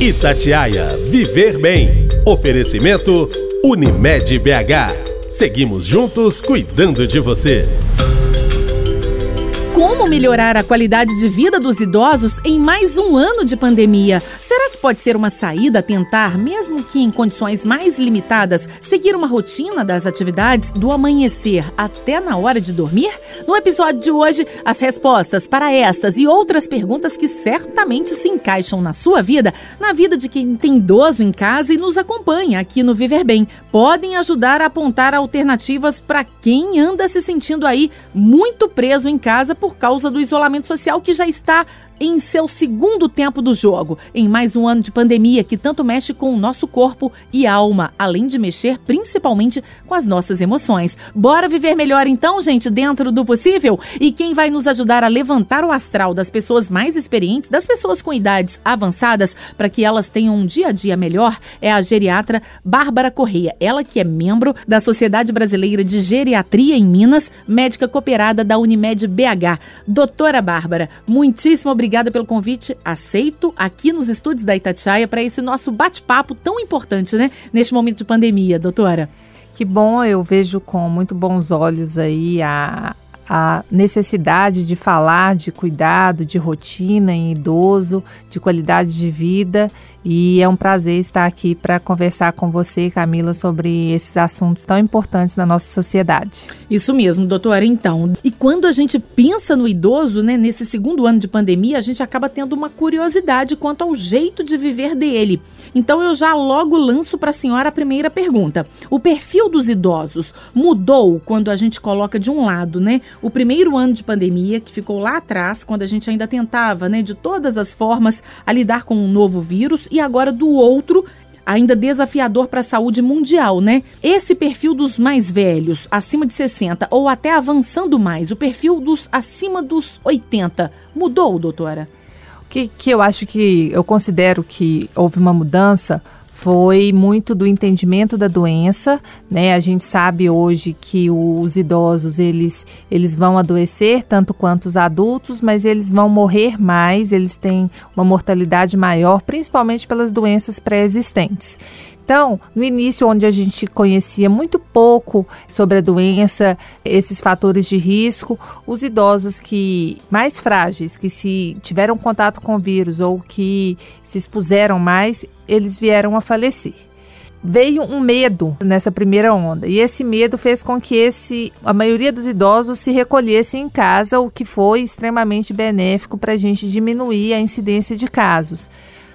Itatiaia Viver Bem. Oferecimento Unimed BH. Seguimos juntos cuidando de você. Como melhorar a qualidade de vida dos idosos em mais um ano de pandemia? Será que pode ser uma saída tentar, mesmo que em condições mais limitadas, seguir uma rotina das atividades do amanhecer até na hora de dormir? No episódio de hoje, as respostas para estas e outras perguntas que certamente se encaixam na sua vida, na vida de quem tem idoso em casa e nos acompanha aqui no Viver Bem, podem ajudar a apontar alternativas para quem anda se sentindo aí muito preso em casa por por causa do isolamento social que já está em seu segundo tempo do jogo, em mais um ano de pandemia que tanto mexe com o nosso corpo e alma, além de mexer principalmente com as nossas emoções. Bora viver melhor então, gente, dentro do possível? E quem vai nos ajudar a levantar o astral das pessoas mais experientes, das pessoas com idades avançadas, para que elas tenham um dia a dia melhor, é a geriatra Bárbara Correia. Ela que é membro da Sociedade Brasileira de Geriatria em Minas, médica cooperada da Unimed BH. Doutora Bárbara, muitíssimo obrigada obrigada pelo convite aceito aqui nos estúdios da Itatiaia para esse nosso bate-papo tão importante, né? Neste momento de pandemia, doutora. Que bom, eu vejo com muito bons olhos aí a, a necessidade de falar de cuidado, de rotina em idoso, de qualidade de vida e é um prazer estar aqui para conversar com você, Camila, sobre esses assuntos tão importantes na nossa sociedade. Isso mesmo, doutora. Então, e quando a gente pensa no idoso, né, nesse segundo ano de pandemia, a gente acaba tendo uma curiosidade quanto ao jeito de viver dele. Então, eu já logo lanço para a senhora a primeira pergunta. O perfil dos idosos mudou quando a gente coloca de um lado, né, o primeiro ano de pandemia, que ficou lá atrás, quando a gente ainda tentava, né, de todas as formas, a lidar com um novo vírus e agora do outro ainda desafiador para a saúde mundial, né? Esse perfil dos mais velhos, acima de 60 ou até avançando mais, o perfil dos acima dos 80, mudou, doutora? O que, que eu acho que eu considero que houve uma mudança foi muito do entendimento da doença, né? A gente sabe hoje que os idosos eles, eles vão adoecer tanto quanto os adultos, mas eles vão morrer mais, eles têm uma mortalidade maior, principalmente pelas doenças pré-existentes. Então, no início, onde a gente conhecia muito pouco sobre a doença, esses fatores de risco, os idosos que mais frágeis, que se tiveram contato com o vírus ou que se expuseram mais, eles vieram a falecer veio um medo nessa primeira onda e esse medo fez com que esse a maioria dos idosos se recolhesse em casa, o que foi extremamente benéfico para a gente diminuir a incidência de casos.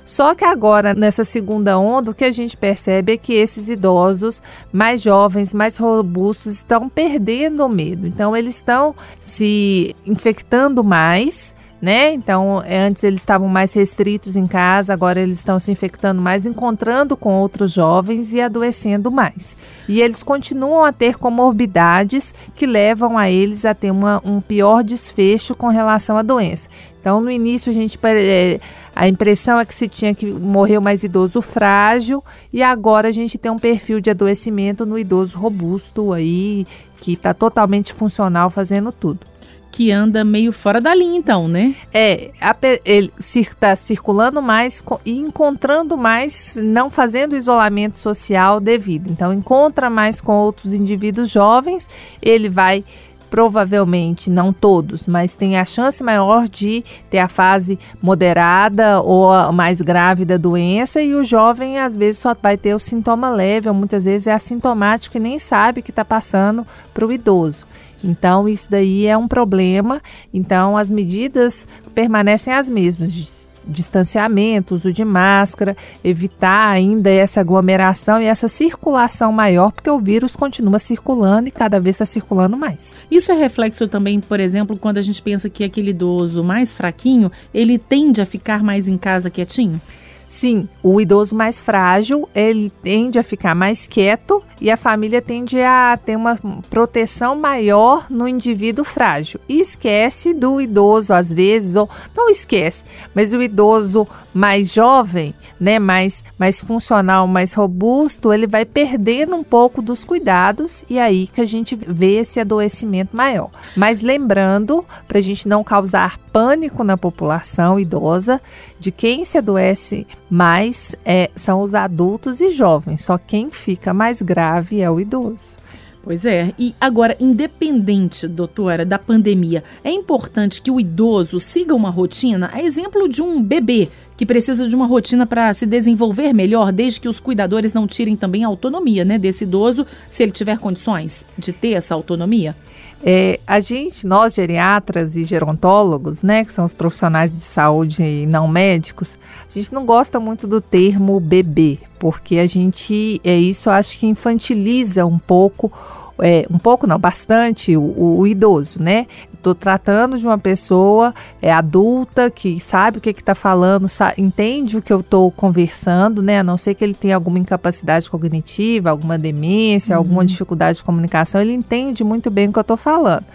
Só que agora, nessa segunda onda, o que a gente percebe é que esses idosos mais jovens, mais robustos, estão perdendo o medo. Então, eles estão se infectando mais né? Então, é, antes eles estavam mais restritos em casa, agora eles estão se infectando mais, encontrando com outros jovens e adoecendo mais. E eles continuam a ter comorbidades que levam a eles a ter uma, um pior desfecho com relação à doença. Então, no início, a gente é, a impressão é que se tinha que morrer o mais idoso frágil e agora a gente tem um perfil de adoecimento no idoso robusto aí que está totalmente funcional fazendo tudo que anda meio fora da linha, então, né? É, a, ele está circulando mais e encontrando mais, não fazendo isolamento social devido. Então, encontra mais com outros indivíduos jovens, ele vai provavelmente não todos, mas tem a chance maior de ter a fase moderada ou mais grave da doença e o jovem às vezes só vai ter o sintoma leve ou muitas vezes é assintomático e nem sabe que está passando para o idoso. Então, isso daí é um problema. Então, as medidas permanecem as mesmas distanciamento, uso de máscara, evitar ainda essa aglomeração e essa circulação maior, porque o vírus continua circulando e cada vez está circulando mais. Isso é reflexo também, por exemplo, quando a gente pensa que aquele idoso mais fraquinho, ele tende a ficar mais em casa quietinho? Sim, o idoso mais frágil, ele tende a ficar mais quieto e a família tende a ter uma proteção maior no indivíduo frágil. E esquece do idoso, às vezes, ou não esquece, mas o idoso mais jovem, né, mais, mais funcional, mais robusto, ele vai perdendo um pouco dos cuidados e aí que a gente vê esse adoecimento maior. Mas lembrando, para a gente não causar pânico na população idosa, de quem se adoece mais é, são os adultos e jovens, só quem fica mais grave é o idoso. Pois é, e agora, independente, doutora, da pandemia, é importante que o idoso siga uma rotina, a exemplo de um bebê que precisa de uma rotina para se desenvolver melhor, desde que os cuidadores não tirem também a autonomia né, desse idoso, se ele tiver condições de ter essa autonomia? É, a gente, nós geriatras e gerontólogos, né, que são os profissionais de saúde e não médicos, a gente não gosta muito do termo bebê, porque a gente, é isso, acho que infantiliza um pouco é, um pouco não, bastante o, o idoso, né? Estou tratando de uma pessoa é, adulta que sabe o que está falando, sabe, entende o que eu estou conversando, né? A não ser que ele tenha alguma incapacidade cognitiva, alguma demência, uhum. alguma dificuldade de comunicação, ele entende muito bem o que eu estou falando.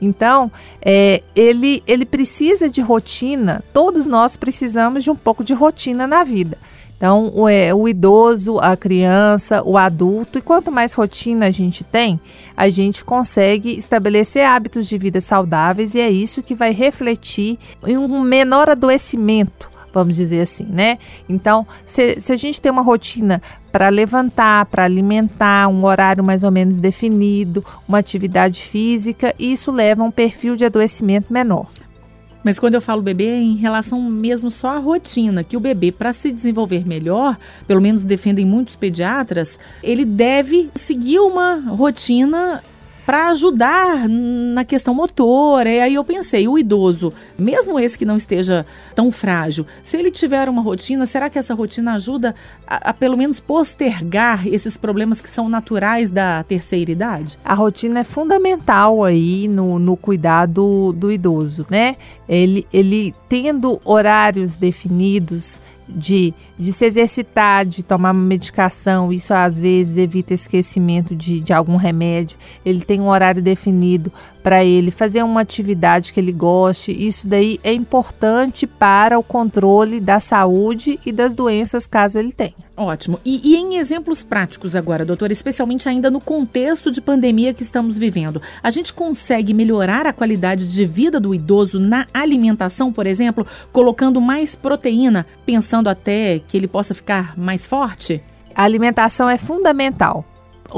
Então, é, ele, ele precisa de rotina, todos nós precisamos de um pouco de rotina na vida. Então, o, é, o idoso, a criança, o adulto, e quanto mais rotina a gente tem, a gente consegue estabelecer hábitos de vida saudáveis e é isso que vai refletir em um menor adoecimento vamos dizer assim, né? Então, se, se a gente tem uma rotina para levantar, para alimentar, um horário mais ou menos definido, uma atividade física, isso leva a um perfil de adoecimento menor. Mas quando eu falo bebê, é em relação mesmo só à rotina, que o bebê, para se desenvolver melhor, pelo menos defendem muitos pediatras, ele deve seguir uma rotina para ajudar na questão motora. E aí eu pensei, o idoso, mesmo esse que não esteja tão frágil, se ele tiver uma rotina, será que essa rotina ajuda a, a pelo menos postergar esses problemas que são naturais da terceira idade? A rotina é fundamental aí no, no cuidado do idoso, né? Ele, ele tendo horários definidos, de, de se exercitar, de tomar medicação, isso às vezes evita esquecimento de, de algum remédio. Ele tem um horário definido para ele fazer uma atividade que ele goste. Isso daí é importante para o controle da saúde e das doenças, caso ele tenha. Ótimo. E, e, em exemplos práticos agora, doutora, especialmente ainda no contexto de pandemia que estamos vivendo, a gente consegue melhorar a qualidade de vida do idoso na alimentação, por exemplo, colocando mais proteína, pensando até que ele possa ficar mais forte? A alimentação é fundamental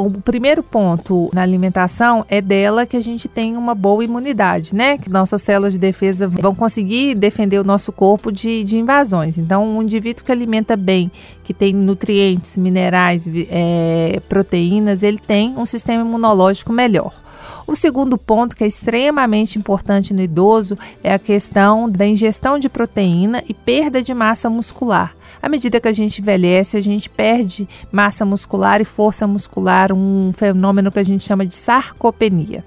o primeiro ponto na alimentação é dela que a gente tem uma boa imunidade, né? Que nossas células de defesa vão conseguir defender o nosso corpo de, de invasões. Então, um indivíduo que alimenta bem, que tem nutrientes, minerais, é, proteínas, ele tem um sistema imunológico melhor. O segundo ponto, que é extremamente importante no idoso, é a questão da ingestão de proteína e perda de massa muscular. À medida que a gente envelhece, a gente perde massa muscular e força muscular, um fenômeno que a gente chama de sarcopenia.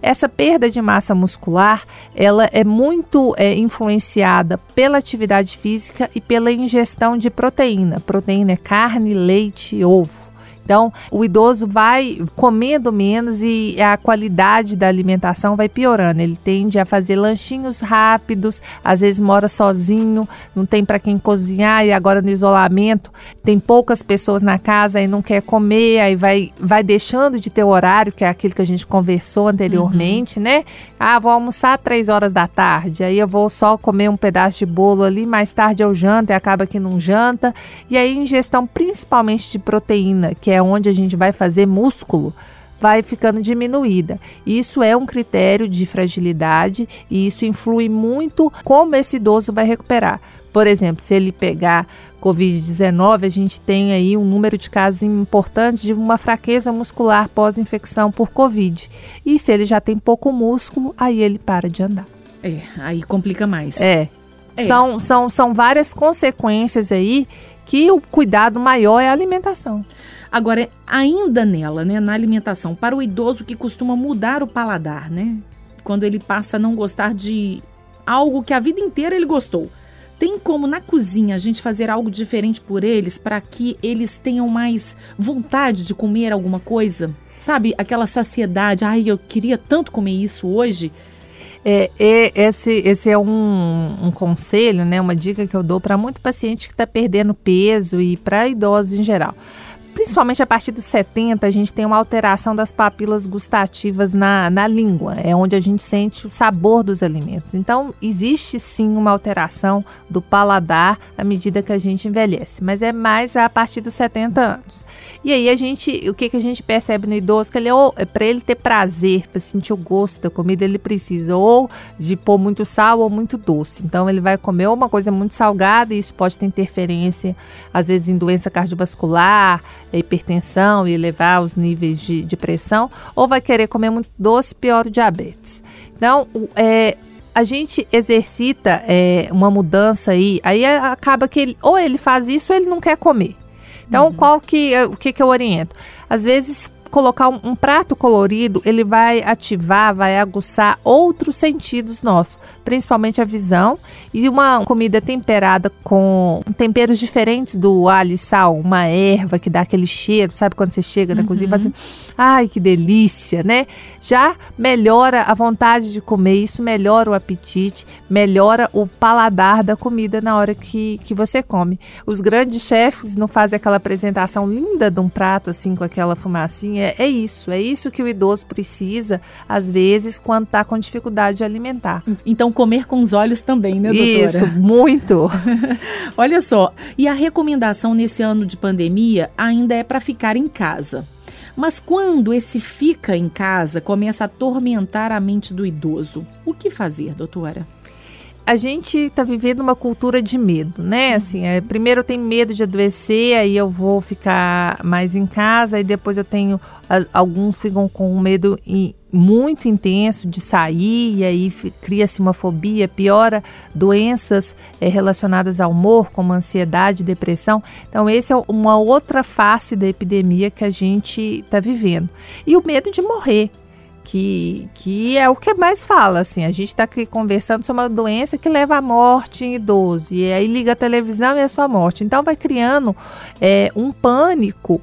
Essa perda de massa muscular, ela é muito é, influenciada pela atividade física e pela ingestão de proteína. Proteína é carne, leite, ovo. Então, o idoso vai comendo menos e a qualidade da alimentação vai piorando. Ele tende a fazer lanchinhos rápidos, às vezes mora sozinho, não tem para quem cozinhar e agora no isolamento tem poucas pessoas na casa e não quer comer, aí vai, vai deixando de ter o horário, que é aquilo que a gente conversou anteriormente, uhum. né? Ah, vou almoçar três horas da tarde, aí eu vou só comer um pedaço de bolo ali, mais tarde eu janto e acaba que não janta. E aí ingestão principalmente de proteína, que é é onde a gente vai fazer músculo, vai ficando diminuída. Isso é um critério de fragilidade e isso influi muito como esse idoso vai recuperar. Por exemplo, se ele pegar Covid-19, a gente tem aí um número de casos importantes de uma fraqueza muscular pós-infecção por Covid. E se ele já tem pouco músculo, aí ele para de andar. É, aí complica mais. É. é. São, são, são várias consequências aí que o cuidado maior é a alimentação. Agora, ainda nela, né, na alimentação, para o idoso que costuma mudar o paladar, né? Quando ele passa a não gostar de algo que a vida inteira ele gostou. Tem como na cozinha a gente fazer algo diferente por eles para que eles tenham mais vontade de comer alguma coisa? Sabe, aquela saciedade, ai, eu queria tanto comer isso hoje. É, é, esse, esse é um, um, conselho, né, uma dica que eu dou para muito paciente que está perdendo peso e para idosos em geral principalmente a partir dos 70, a gente tem uma alteração das papilas gustativas na, na língua, é onde a gente sente o sabor dos alimentos. Então, existe sim uma alteração do paladar à medida que a gente envelhece, mas é mais a partir dos 70 anos. E aí a gente, o que, que a gente percebe no idoso? Que ele, é para ele ter prazer, para sentir o gosto da comida, ele precisa ou de pôr muito sal ou muito doce. Então, ele vai comer uma coisa muito salgada e isso pode ter interferência, às vezes, em doença cardiovascular, hipertensão e elevar os níveis de, de pressão, ou vai querer comer muito doce, pior o diabetes. Então, é, a gente exercita é, uma mudança aí, aí acaba que ele, ou ele faz isso ou ele não quer comer. Então, uhum. qual que, o que, que eu oriento? Às vezes, colocar um, um, prato colorido, ele vai ativar, vai aguçar outros sentidos nossos, principalmente a visão. E uma comida temperada com temperos diferentes do alho e sal, uma erva que dá aquele cheiro, sabe quando você chega na uhum. cozinha e fala assim, ai que delícia, né? Já melhora a vontade de comer, isso melhora o apetite, melhora o paladar da comida na hora que, que você come. Os grandes chefes não fazem aquela apresentação linda de um prato assim com aquela fumacinha é, é isso, é isso que o idoso precisa, às vezes, quando está com dificuldade de alimentar. Então, comer com os olhos também, né, doutora? Isso, muito. Olha só, e a recomendação nesse ano de pandemia ainda é para ficar em casa. Mas quando esse fica em casa começa a atormentar a mente do idoso, o que fazer, doutora? A gente está vivendo uma cultura de medo, né? Assim, é, primeiro eu tenho medo de adoecer, aí eu vou ficar mais em casa, e depois eu tenho. A, alguns ficam com um medo muito intenso de sair, e aí cria-se uma fobia, piora doenças é, relacionadas ao humor, como ansiedade, depressão. Então, essa é uma outra face da epidemia que a gente está vivendo. E o medo de morrer que, que é o que mais fala, assim, a gente está aqui conversando sobre uma doença que leva à morte em idoso, e aí liga a televisão e é só morte. Então vai criando é, um pânico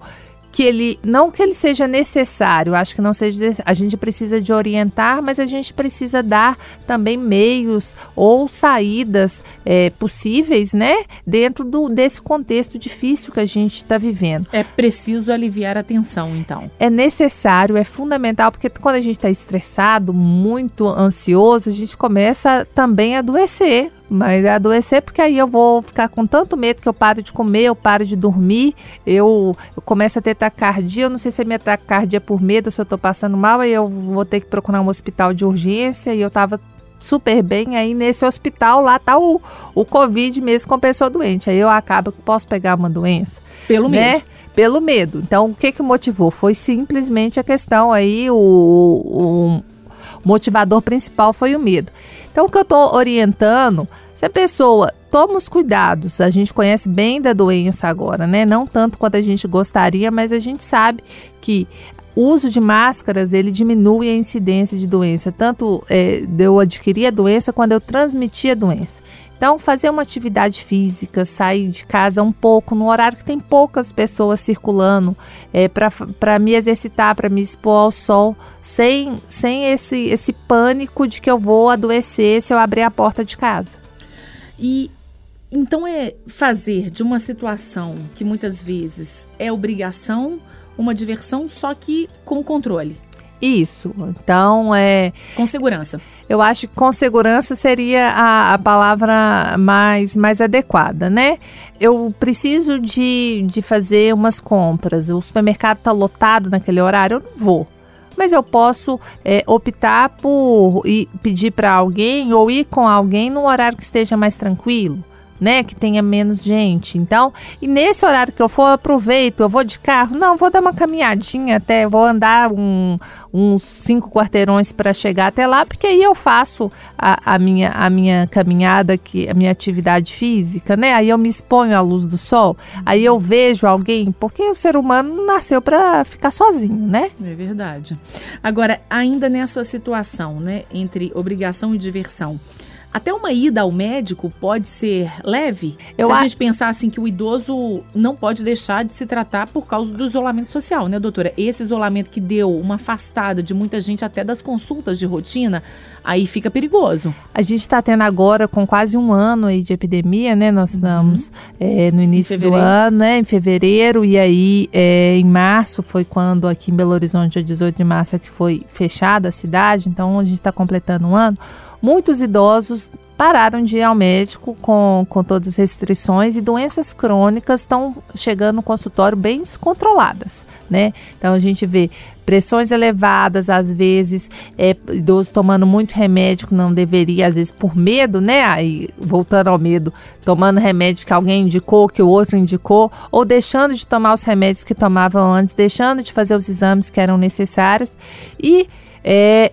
que ele não que ele seja necessário, acho que não seja a gente precisa de orientar, mas a gente precisa dar também meios ou saídas é, possíveis, né, dentro do, desse contexto difícil que a gente está vivendo. É preciso aliviar a tensão, então. É necessário, é fundamental, porque quando a gente está estressado, muito ansioso, a gente começa também a adoecer mas é adoecer porque aí eu vou ficar com tanto medo que eu paro de comer, eu paro de dormir, eu, eu começo a ter taquicardia, eu não sei se é minha taquicardia por medo, se eu tô passando mal, aí eu vou ter que procurar um hospital de urgência e eu tava super bem, aí nesse hospital lá tá o, o Covid mesmo com a pessoa doente, aí eu acabo que posso pegar uma doença. Pelo né? medo. Pelo medo. Então, o que que motivou? Foi simplesmente a questão aí, o, o motivador principal foi o medo. Então, o que eu estou orientando, se a pessoa toma os cuidados, a gente conhece bem da doença agora, né? Não tanto quanto a gente gostaria, mas a gente sabe que o uso de máscaras ele diminui a incidência de doença, tanto é, de eu adquirir a doença quando eu transmitir a doença. Então, fazer uma atividade física, sair de casa um pouco, no horário que tem poucas pessoas circulando, é, para me exercitar, para me expor ao sol, sem, sem esse, esse pânico de que eu vou adoecer se eu abrir a porta de casa. E então é fazer de uma situação que muitas vezes é obrigação uma diversão, só que com controle. Isso. Então é. Com segurança. Eu acho que com segurança seria a, a palavra mais, mais adequada, né? Eu preciso de, de fazer umas compras, o supermercado está lotado naquele horário, eu não vou mas eu posso é, optar por ir, pedir para alguém ou ir com alguém num horário que esteja mais tranquilo né, que tenha menos gente. Então, e nesse horário que eu for, eu aproveito, eu vou de carro, não, vou dar uma caminhadinha até, vou andar um, uns cinco quarteirões para chegar até lá, porque aí eu faço a, a, minha, a minha caminhada, que, a minha atividade física, né? Aí eu me exponho à luz do sol, aí eu vejo alguém, porque o ser humano nasceu para ficar sozinho, né? É verdade. Agora, ainda nessa situação, né, entre obrigação e diversão, até uma ida ao médico pode ser leve? Eu Se a, a gente pensar assim que o idoso não pode deixar de se tratar por causa do isolamento social, né, doutora? Esse isolamento que deu uma afastada de muita gente até das consultas de rotina, aí fica perigoso. A gente está tendo agora, com quase um ano aí de epidemia, né? Nós uhum. estamos é, no início do ano, né? Em fevereiro, e aí é, em março foi quando aqui em Belo Horizonte, dia 18 de março, é que foi fechada a cidade, então a gente está completando um ano. Muitos idosos pararam de ir ao médico com, com todas as restrições e doenças crônicas estão chegando no consultório bem descontroladas, né? Então a gente vê pressões elevadas, às vezes, é, idoso tomando muito remédio que não deveria, às vezes por medo, né? Aí, voltando ao medo, tomando remédio que alguém indicou, que o outro indicou, ou deixando de tomar os remédios que tomavam antes, deixando de fazer os exames que eram necessários e é,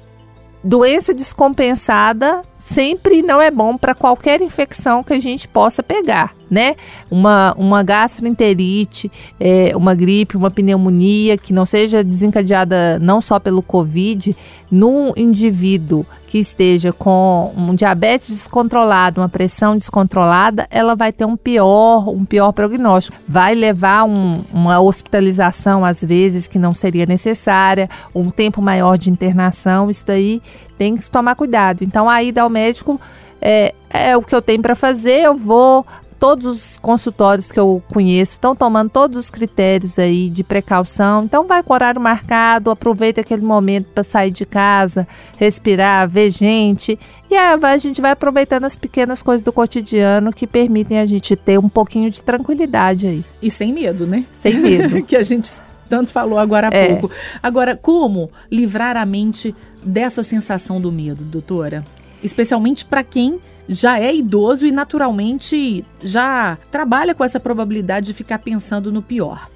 doença descompensada sempre não é bom para qualquer infecção que a gente possa pegar, né? Uma, uma gastroenterite, é, uma gripe, uma pneumonia que não seja desencadeada não só pelo Covid, num indivíduo que esteja com um diabetes descontrolado, uma pressão descontrolada, ela vai ter um pior, um pior prognóstico. Vai levar um, uma hospitalização, às vezes, que não seria necessária, um tempo maior de internação, isso daí tem que tomar cuidado. Então, a ida ao médico é, é o que eu tenho para fazer, eu vou. Todos os consultórios que eu conheço estão tomando todos os critérios aí de precaução. Então, vai com horário marcado, aproveita aquele momento para sair de casa, respirar, ver gente. E aí a gente vai aproveitando as pequenas coisas do cotidiano que permitem a gente ter um pouquinho de tranquilidade aí. E sem medo, né? Sem medo. que a gente tanto falou agora há é. pouco. Agora, como livrar a mente dessa sensação do medo, doutora? Especialmente para quem já é idoso e naturalmente já trabalha com essa probabilidade de ficar pensando no pior.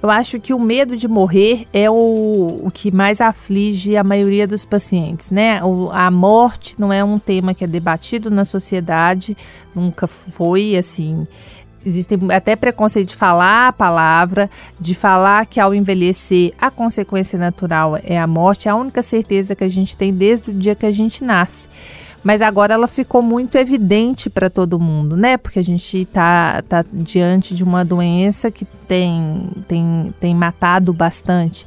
Eu acho que o medo de morrer é o, o que mais aflige a maioria dos pacientes, né? O, a morte não é um tema que é debatido na sociedade, nunca foi assim Existem até preconceito de falar a palavra, de falar que ao envelhecer a consequência natural é a morte, é a única certeza que a gente tem desde o dia que a gente nasce. Mas agora ela ficou muito evidente para todo mundo, né? Porque a gente está tá diante de uma doença que tem, tem, tem matado bastante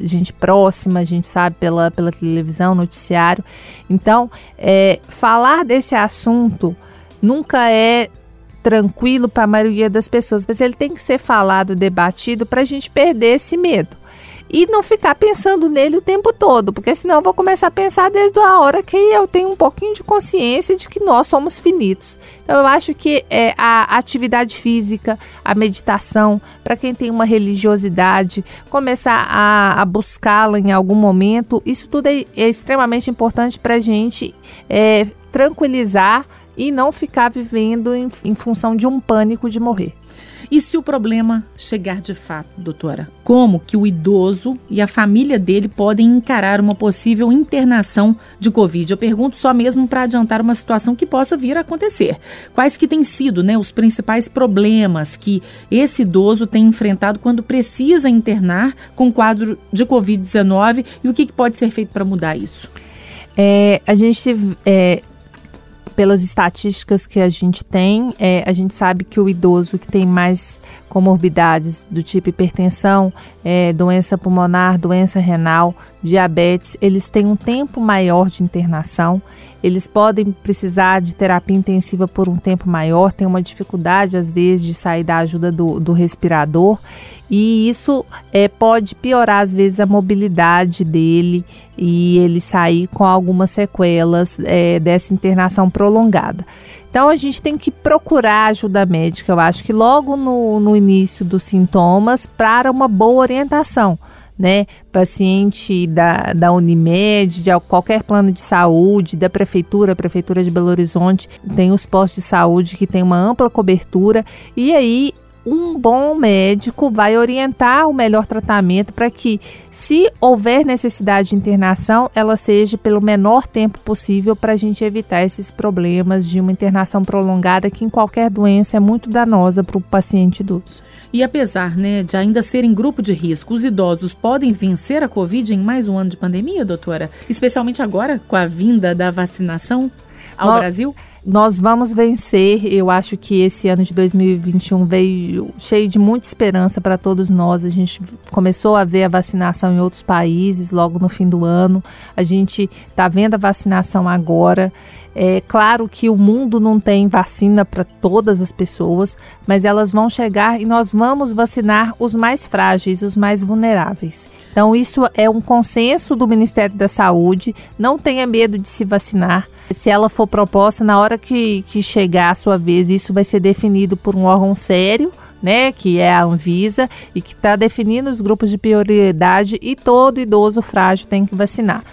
gente próxima, a gente sabe pela, pela televisão, noticiário. Então, é, falar desse assunto nunca é tranquilo para a maioria das pessoas, mas ele tem que ser falado, debatido para a gente perder esse medo. E não ficar pensando nele o tempo todo, porque senão eu vou começar a pensar desde a hora que eu tenho um pouquinho de consciência de que nós somos finitos. Então eu acho que é, a atividade física, a meditação, para quem tem uma religiosidade, começar a, a buscá-la em algum momento, isso tudo é, é extremamente importante para a gente é, tranquilizar e não ficar vivendo em, em função de um pânico de morrer. E se o problema chegar de fato, doutora? Como que o idoso e a família dele podem encarar uma possível internação de Covid? Eu pergunto só mesmo para adiantar uma situação que possa vir a acontecer. Quais que têm sido né, os principais problemas que esse idoso tem enfrentado quando precisa internar com quadro de Covid-19 e o que, que pode ser feito para mudar isso? É, a gente é, pelas estatísticas que a gente tem, é, a gente sabe que o idoso que tem mais comorbidades do tipo hipertensão, é, doença pulmonar, doença renal, diabetes, eles têm um tempo maior de internação eles podem precisar de terapia intensiva por um tempo maior, tem uma dificuldade às vezes de sair da ajuda do, do respirador e isso é, pode piorar às vezes a mobilidade dele e ele sair com algumas sequelas é, dessa internação prolongada. Então a gente tem que procurar ajuda médica, eu acho que logo no, no início dos sintomas, para uma boa orientação né? Paciente da, da Unimed, de qualquer plano de saúde, da prefeitura, a prefeitura de Belo Horizonte tem os postos de saúde que tem uma ampla cobertura e aí um bom médico vai orientar o melhor tratamento para que, se houver necessidade de internação, ela seja pelo menor tempo possível para a gente evitar esses problemas de uma internação prolongada que em qualquer doença é muito danosa para o paciente idoso. E apesar né, de ainda serem grupo de risco, os idosos podem vencer a Covid em mais um ano de pandemia, doutora? Especialmente agora com a vinda da vacinação? Ao Brasil? Nós vamos vencer. Eu acho que esse ano de 2021 veio cheio de muita esperança para todos nós. A gente começou a ver a vacinação em outros países logo no fim do ano. A gente está vendo a vacinação agora. É claro que o mundo não tem vacina para todas as pessoas, mas elas vão chegar e nós vamos vacinar os mais frágeis, os mais vulneráveis. Então, isso é um consenso do Ministério da Saúde. Não tenha medo de se vacinar. Se ela for proposta, na hora que, que chegar a sua vez, isso vai ser definido por um órgão sério, né, que é a Anvisa, e que está definindo os grupos de prioridade e todo idoso frágil tem que vacinar.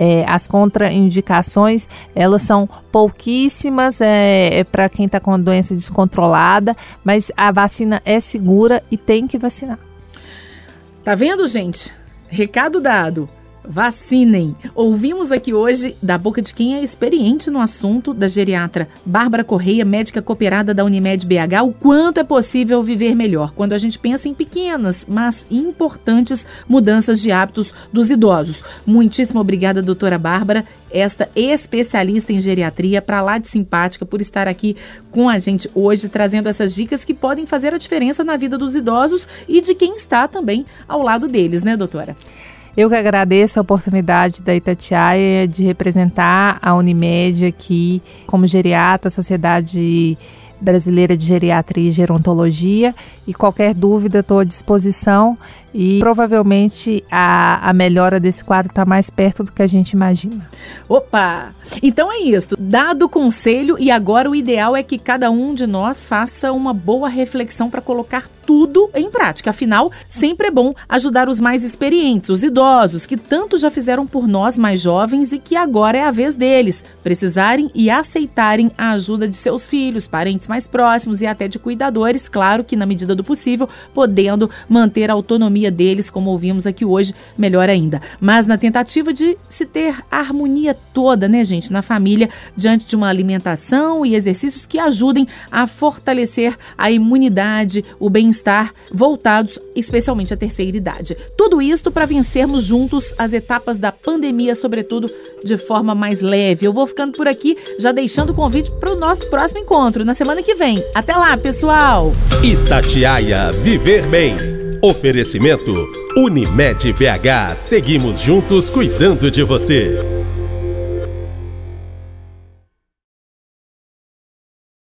É, as contraindicações elas são pouquíssimas é, é para quem está com doença descontrolada, mas a vacina é segura e tem que vacinar. Tá vendo, gente? Recado dado. Vacinem! Ouvimos aqui hoje, da boca de quem é experiente no assunto, da geriatra Bárbara Correia, médica cooperada da Unimed BH, o quanto é possível viver melhor quando a gente pensa em pequenas, mas importantes mudanças de hábitos dos idosos. Muitíssimo obrigada, doutora Bárbara, esta especialista em geriatria, para lá de simpática, por estar aqui com a gente hoje, trazendo essas dicas que podem fazer a diferença na vida dos idosos e de quem está também ao lado deles, né, doutora? Eu que agradeço a oportunidade da Itatiaia de representar a Unimed aqui como geriatra, a Sociedade Brasileira de Geriatria e Gerontologia. E qualquer dúvida, estou à disposição e provavelmente a, a melhora desse quadro está mais perto do que a gente imagina. Opa! Então é isso. Dado o conselho, e agora o ideal é que cada um de nós faça uma boa reflexão para colocar tudo em prática. Afinal, sempre é bom ajudar os mais experientes, os idosos, que tanto já fizeram por nós mais jovens e que agora é a vez deles precisarem e aceitarem a ajuda de seus filhos, parentes mais próximos e até de cuidadores, claro que na medida do possível, podendo manter a autonomia deles, como ouvimos aqui hoje, melhor ainda. Mas na tentativa de se ter harmonia toda, né, gente, na família, diante de uma alimentação e exercícios que ajudem a fortalecer a imunidade, o bem-estar, voltados especialmente à terceira idade. Tudo isso para vencermos juntos as etapas da pandemia, sobretudo de forma mais leve. Eu vou ficando por aqui, já deixando o convite para o nosso próximo encontro na semana que vem. Até lá, pessoal! Itatiaia Viver Bem Oferecimento Unimed BH. Seguimos juntos cuidando de você.